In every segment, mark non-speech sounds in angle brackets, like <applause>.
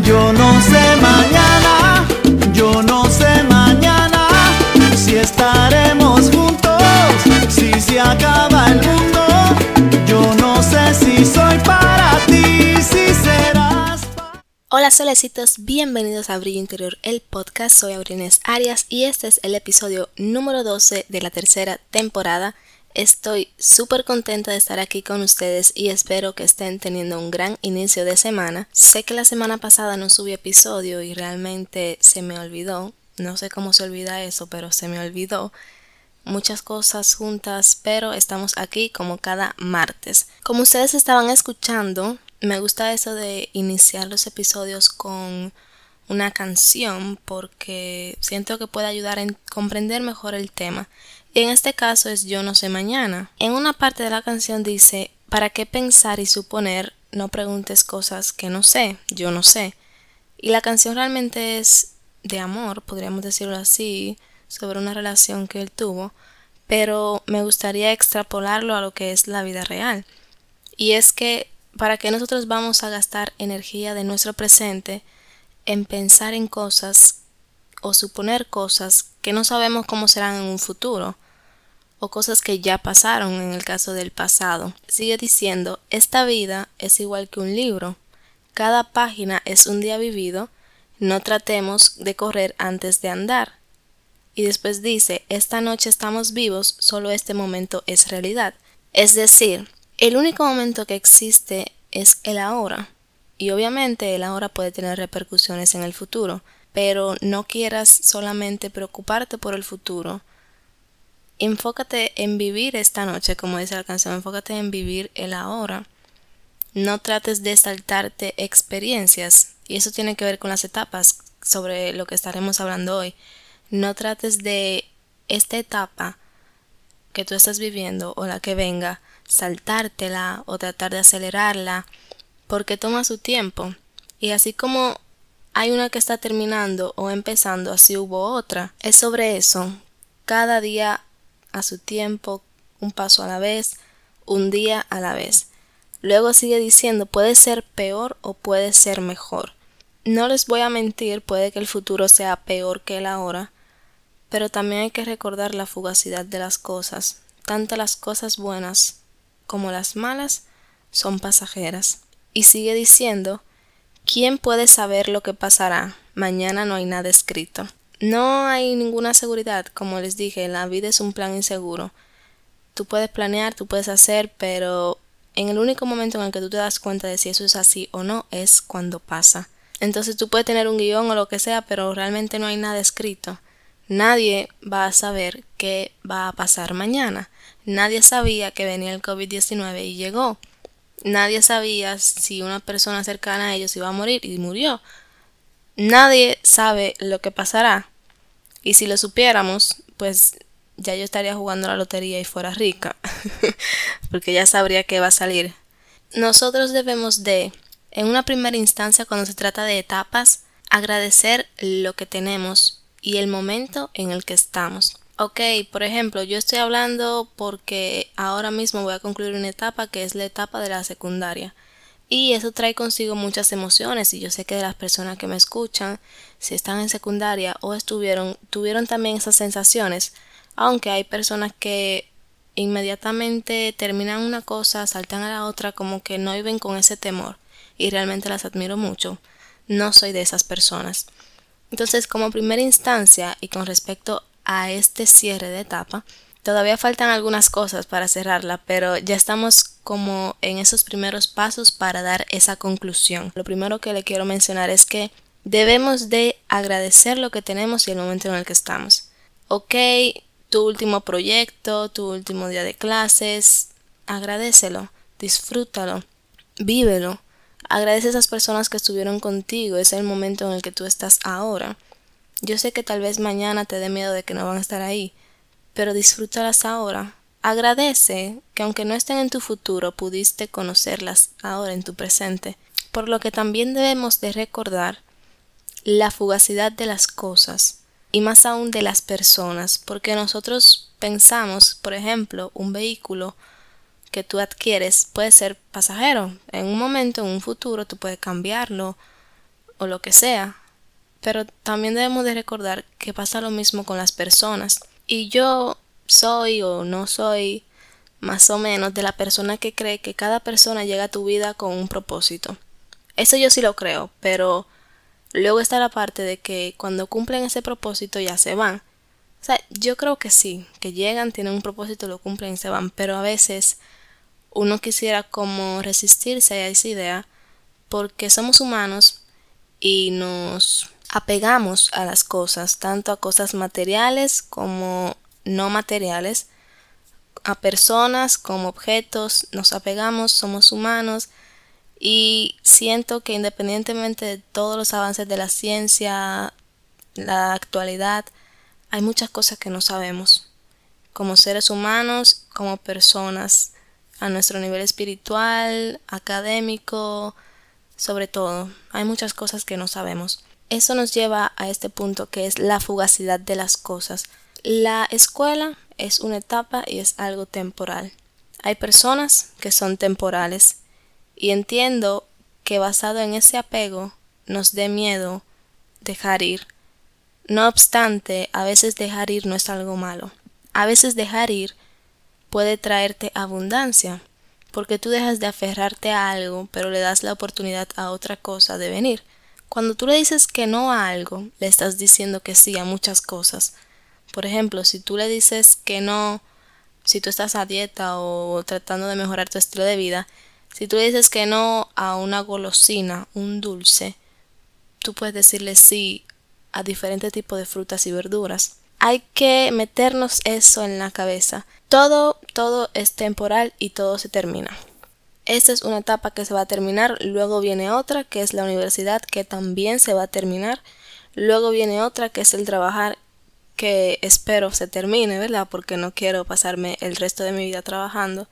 Yo no sé mañana, yo no sé mañana si estaremos juntos, si se acaba el mundo. Yo no sé si soy para ti, si serás. Hola solecitos, bienvenidos a Brillo Interior, el podcast. Soy Aurines Arias y este es el episodio número 12 de la tercera temporada. Estoy súper contenta de estar aquí con ustedes y espero que estén teniendo un gran inicio de semana. Sé que la semana pasada no subí episodio y realmente se me olvidó. No sé cómo se olvida eso, pero se me olvidó. Muchas cosas juntas, pero estamos aquí como cada martes. Como ustedes estaban escuchando, me gusta eso de iniciar los episodios con una canción porque siento que puede ayudar a comprender mejor el tema y en este caso es Yo no sé mañana. En una parte de la canción dice, ¿para qué pensar y suponer? No preguntes cosas que no sé, yo no sé. Y la canción realmente es de amor, podríamos decirlo así, sobre una relación que él tuvo, pero me gustaría extrapolarlo a lo que es la vida real. Y es que, ¿para qué nosotros vamos a gastar energía de nuestro presente en pensar en cosas o suponer cosas que no sabemos cómo serán en un futuro? O cosas que ya pasaron en el caso del pasado. Sigue diciendo, esta vida es igual que un libro. Cada página es un día vivido. No tratemos de correr antes de andar. Y después dice, esta noche estamos vivos, solo este momento es realidad. Es decir, el único momento que existe es el ahora. Y obviamente el ahora puede tener repercusiones en el futuro, pero no quieras solamente preocuparte por el futuro, enfócate en vivir esta noche, como dice la canción, enfócate en vivir el ahora. No trates de saltarte experiencias, y eso tiene que ver con las etapas sobre lo que estaremos hablando hoy. No trates de esta etapa que tú estás viviendo o la que venga, saltártela o tratar de acelerarla, porque toma su tiempo. Y así como hay una que está terminando o empezando, así hubo otra. Es sobre eso. Cada día a su tiempo, un paso a la vez, un día a la vez. Luego sigue diciendo puede ser peor o puede ser mejor. No les voy a mentir, puede que el futuro sea peor que el ahora, pero también hay que recordar la fugacidad de las cosas. Tanto las cosas buenas como las malas son pasajeras. Y sigue diciendo ¿Quién puede saber lo que pasará? Mañana no hay nada escrito. No hay ninguna seguridad, como les dije, la vida es un plan inseguro. Tú puedes planear, tú puedes hacer, pero en el único momento en el que tú te das cuenta de si eso es así o no es cuando pasa. Entonces tú puedes tener un guion o lo que sea, pero realmente no hay nada escrito. Nadie va a saber qué va a pasar mañana. Nadie sabía que venía el COVID-19 y llegó. Nadie sabía si una persona cercana a ellos iba a morir y murió. Nadie sabe lo que pasará. Y si lo supiéramos, pues ya yo estaría jugando la lotería y fuera rica, <laughs> porque ya sabría que va a salir. Nosotros debemos de, en una primera instancia, cuando se trata de etapas, agradecer lo que tenemos y el momento en el que estamos. Ok, por ejemplo, yo estoy hablando porque ahora mismo voy a concluir una etapa que es la etapa de la secundaria. Y eso trae consigo muchas emociones y yo sé que de las personas que me escuchan, si están en secundaria o estuvieron, tuvieron también esas sensaciones, aunque hay personas que inmediatamente terminan una cosa, saltan a la otra como que no viven con ese temor y realmente las admiro mucho. No soy de esas personas. Entonces, como primera instancia y con respecto a este cierre de etapa, Todavía faltan algunas cosas para cerrarla, pero ya estamos como en esos primeros pasos para dar esa conclusión. Lo primero que le quiero mencionar es que debemos de agradecer lo que tenemos y el momento en el que estamos. Ok, tu último proyecto, tu último día de clases, agradecelo, disfrútalo, vívelo. Agradece a esas personas que estuvieron contigo, es el momento en el que tú estás ahora. Yo sé que tal vez mañana te dé miedo de que no van a estar ahí, pero disfrútalas ahora. Agradece que aunque no estén en tu futuro, pudiste conocerlas ahora en tu presente. Por lo que también debemos de recordar la fugacidad de las cosas y más aún de las personas, porque nosotros pensamos, por ejemplo, un vehículo que tú adquieres puede ser pasajero. En un momento, en un futuro, tú puedes cambiarlo o lo que sea. Pero también debemos de recordar que pasa lo mismo con las personas. Y yo soy o no soy más o menos de la persona que cree que cada persona llega a tu vida con un propósito. Eso yo sí lo creo, pero luego está la parte de que cuando cumplen ese propósito ya se van. O sea, yo creo que sí, que llegan, tienen un propósito, lo cumplen y se van, pero a veces uno quisiera como resistirse a esa idea porque somos humanos y nos apegamos a las cosas, tanto a cosas materiales como no materiales, a personas como objetos, nos apegamos, somos humanos y siento que independientemente de todos los avances de la ciencia, la actualidad, hay muchas cosas que no sabemos. Como seres humanos, como personas, a nuestro nivel espiritual, académico, sobre todo, hay muchas cosas que no sabemos. Eso nos lleva a este punto que es la fugacidad de las cosas. La escuela es una etapa y es algo temporal. Hay personas que son temporales y entiendo que basado en ese apego nos dé miedo dejar ir. No obstante, a veces dejar ir no es algo malo. A veces dejar ir puede traerte abundancia, porque tú dejas de aferrarte a algo, pero le das la oportunidad a otra cosa de venir. Cuando tú le dices que no a algo, le estás diciendo que sí a muchas cosas. Por ejemplo, si tú le dices que no, si tú estás a dieta o tratando de mejorar tu estilo de vida, si tú le dices que no a una golosina, un dulce, tú puedes decirle sí a diferentes tipos de frutas y verduras. Hay que meternos eso en la cabeza. Todo, todo es temporal y todo se termina. Esta es una etapa que se va a terminar, luego viene otra que es la universidad que también se va a terminar, luego viene otra que es el trabajar que espero se termine, ¿verdad? Porque no quiero pasarme el resto de mi vida trabajando.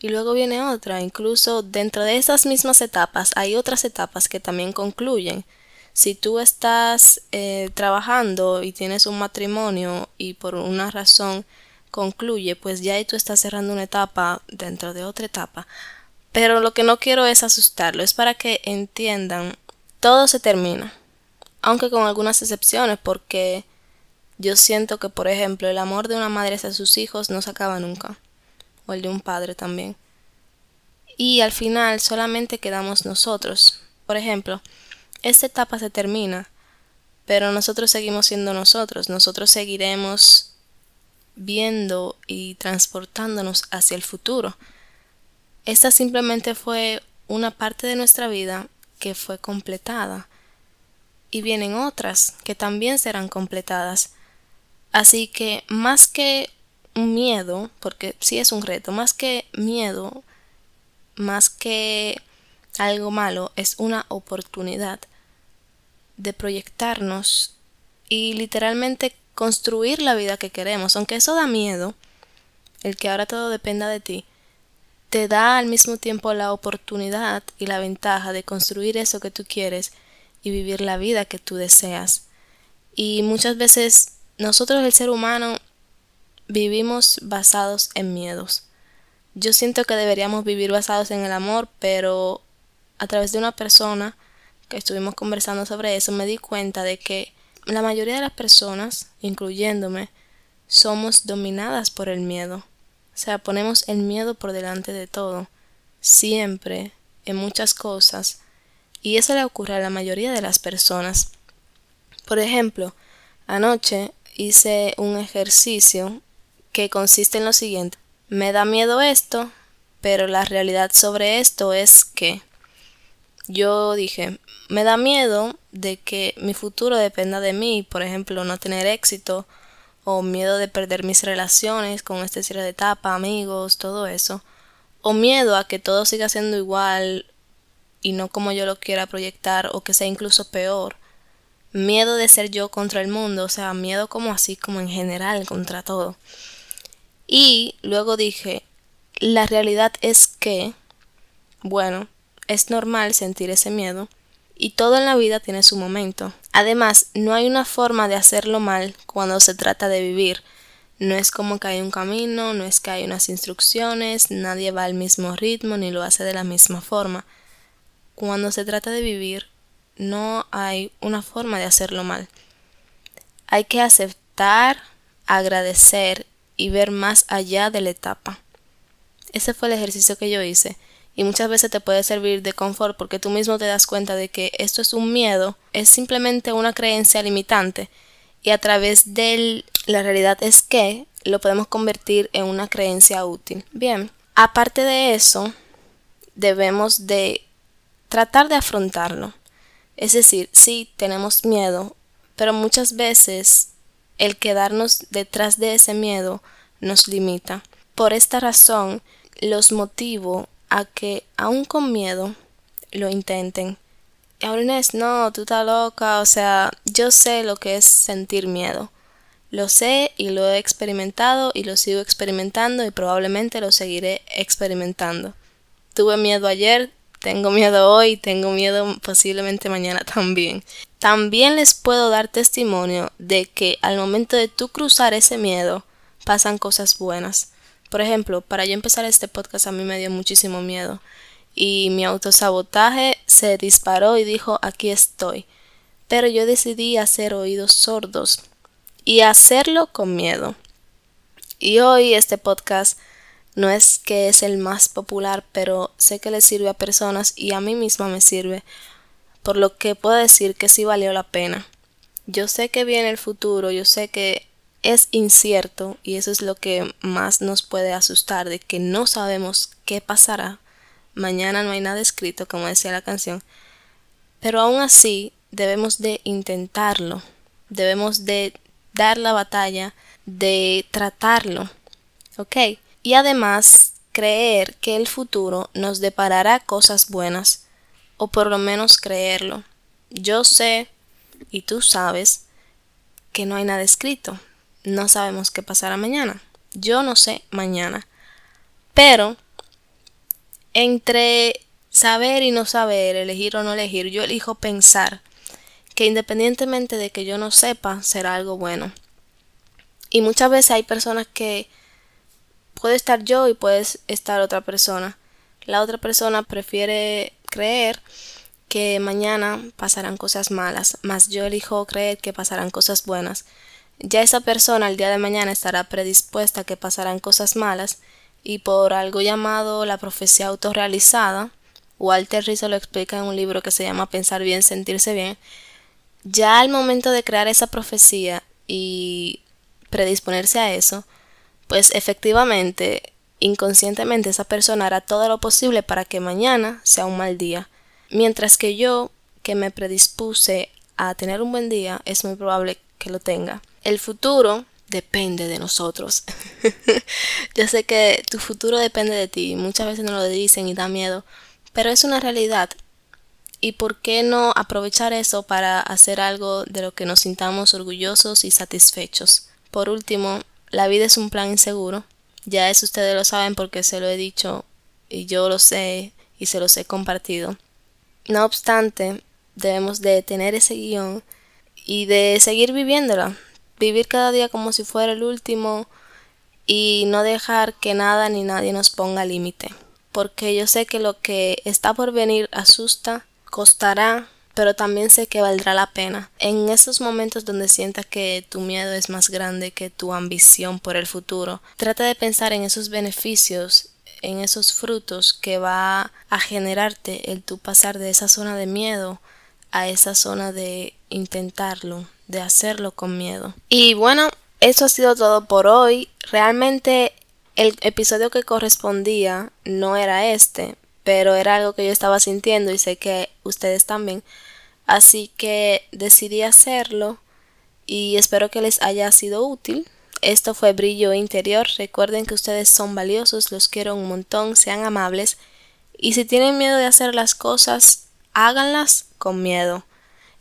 Y luego viene otra, incluso dentro de esas mismas etapas hay otras etapas que también concluyen. Si tú estás eh, trabajando y tienes un matrimonio y por una razón concluye, pues ya tú estás cerrando una etapa dentro de otra etapa. Pero lo que no quiero es asustarlo, es para que entiendan, todo se termina, aunque con algunas excepciones, porque yo siento que, por ejemplo, el amor de una madre hacia sus hijos no se acaba nunca, o el de un padre también. Y al final solamente quedamos nosotros. Por ejemplo, esta etapa se termina, pero nosotros seguimos siendo nosotros, nosotros seguiremos viendo y transportándonos hacia el futuro. Esta simplemente fue una parte de nuestra vida que fue completada. Y vienen otras que también serán completadas. Así que más que un miedo, porque sí es un reto, más que miedo, más que algo malo, es una oportunidad de proyectarnos y literalmente construir la vida que queremos, aunque eso da miedo, el que ahora todo dependa de ti, te da al mismo tiempo la oportunidad y la ventaja de construir eso que tú quieres y vivir la vida que tú deseas. Y muchas veces nosotros el ser humano vivimos basados en miedos. Yo siento que deberíamos vivir basados en el amor, pero a través de una persona que estuvimos conversando sobre eso me di cuenta de que la mayoría de las personas, incluyéndome, somos dominadas por el miedo. O sea, ponemos el miedo por delante de todo, siempre, en muchas cosas, y eso le ocurre a la mayoría de las personas. Por ejemplo, anoche hice un ejercicio que consiste en lo siguiente. Me da miedo esto, pero la realidad sobre esto es que yo dije, me da miedo de que mi futuro dependa de mí, por ejemplo, no tener éxito o miedo de perder mis relaciones con este cierre de etapa, amigos, todo eso, o miedo a que todo siga siendo igual y no como yo lo quiera proyectar o que sea incluso peor miedo de ser yo contra el mundo, o sea, miedo como así, como en general, contra todo. Y luego dije, la realidad es que, bueno, es normal sentir ese miedo y todo en la vida tiene su momento. Además, no hay una forma de hacerlo mal cuando se trata de vivir. No es como que hay un camino, no es que hay unas instrucciones, nadie va al mismo ritmo ni lo hace de la misma forma. Cuando se trata de vivir, no hay una forma de hacerlo mal. Hay que aceptar, agradecer y ver más allá de la etapa. Ese fue el ejercicio que yo hice y muchas veces te puede servir de confort porque tú mismo te das cuenta de que esto es un miedo, es simplemente una creencia limitante y a través de la realidad es que lo podemos convertir en una creencia útil. Bien, aparte de eso, debemos de tratar de afrontarlo. Es decir, sí, tenemos miedo, pero muchas veces el quedarnos detrás de ese miedo nos limita. Por esta razón, los motivo a que, aún con miedo, lo intenten. Inés, no, tú estás loca, o sea, yo sé lo que es sentir miedo. Lo sé y lo he experimentado y lo sigo experimentando y probablemente lo seguiré experimentando. Tuve miedo ayer, tengo miedo hoy, tengo miedo posiblemente mañana <laughs> también. También les puedo dar testimonio de que al momento de tú cruzar ese miedo pasan cosas buenas. Por ejemplo, para yo empezar este podcast a mí me dio muchísimo miedo y mi autosabotaje se disparó y dijo aquí estoy. Pero yo decidí hacer oídos sordos y hacerlo con miedo. Y hoy este podcast no es que es el más popular, pero sé que le sirve a personas y a mí misma me sirve, por lo que puedo decir que sí valió la pena. Yo sé que viene el futuro, yo sé que es incierto y eso es lo que más nos puede asustar de que no sabemos qué pasará. Mañana no hay nada escrito, como decía la canción. Pero aún así debemos de intentarlo, debemos de dar la batalla, de tratarlo. ¿Ok? Y además creer que el futuro nos deparará cosas buenas, o por lo menos creerlo. Yo sé, y tú sabes, que no hay nada escrito, no sabemos qué pasará mañana. Yo no sé mañana. Pero entre saber y no saber, elegir o no elegir, yo elijo pensar que independientemente de que yo no sepa, será algo bueno. Y muchas veces hay personas que puede estar yo y puede estar otra persona. La otra persona prefiere creer que mañana pasarán cosas malas, más yo elijo creer que pasarán cosas buenas ya esa persona el día de mañana estará predispuesta a que pasarán cosas malas y por algo llamado la profecía autorrealizada, Walter Rizzo lo explica en un libro que se llama Pensar bien, sentirse bien, ya al momento de crear esa profecía y predisponerse a eso, pues efectivamente, inconscientemente esa persona hará todo lo posible para que mañana sea un mal día, mientras que yo, que me predispuse a tener un buen día, es muy probable que lo tenga. El futuro depende de nosotros. <laughs> Yo sé que tu futuro depende de ti, muchas veces no lo dicen y da miedo, pero es una realidad. ¿Y por qué no aprovechar eso para hacer algo de lo que nos sintamos orgullosos y satisfechos? Por último, la vida es un plan inseguro. Ya eso ustedes lo saben porque se lo he dicho y yo lo sé y se los he compartido. No obstante, debemos de tener ese guion y de seguir viviéndola, vivir cada día como si fuera el último y no dejar que nada ni nadie nos ponga límite. Porque yo sé que lo que está por venir asusta, costará, pero también sé que valdrá la pena. En esos momentos donde sientas que tu miedo es más grande que tu ambición por el futuro, trata de pensar en esos beneficios, en esos frutos que va a generarte el tu pasar de esa zona de miedo a esa zona de intentarlo, de hacerlo con miedo. Y bueno, eso ha sido todo por hoy. Realmente el episodio que correspondía no era este, pero era algo que yo estaba sintiendo y sé que ustedes también. Así que decidí hacerlo y espero que les haya sido útil. Esto fue Brillo Interior. Recuerden que ustedes son valiosos, los quiero un montón, sean amables. Y si tienen miedo de hacer las cosas, háganlas con miedo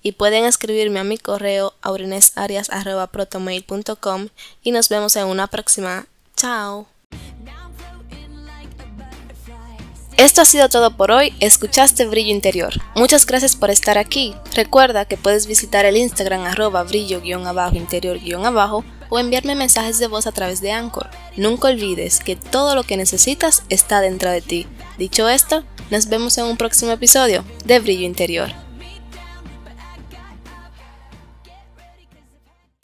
y pueden escribirme a mi correo aurenesarias.protomail.com y nos vemos en una próxima. Chao. Esto ha sido todo por hoy, escuchaste Brillo Interior. Muchas gracias por estar aquí. Recuerda que puedes visitar el Instagram arroba brillo-interior-abajo o enviarme mensajes de voz a través de Anchor. Nunca olvides que todo lo que necesitas está dentro de ti. Dicho esto, nos vemos en un próximo episodio de Brillo Interior.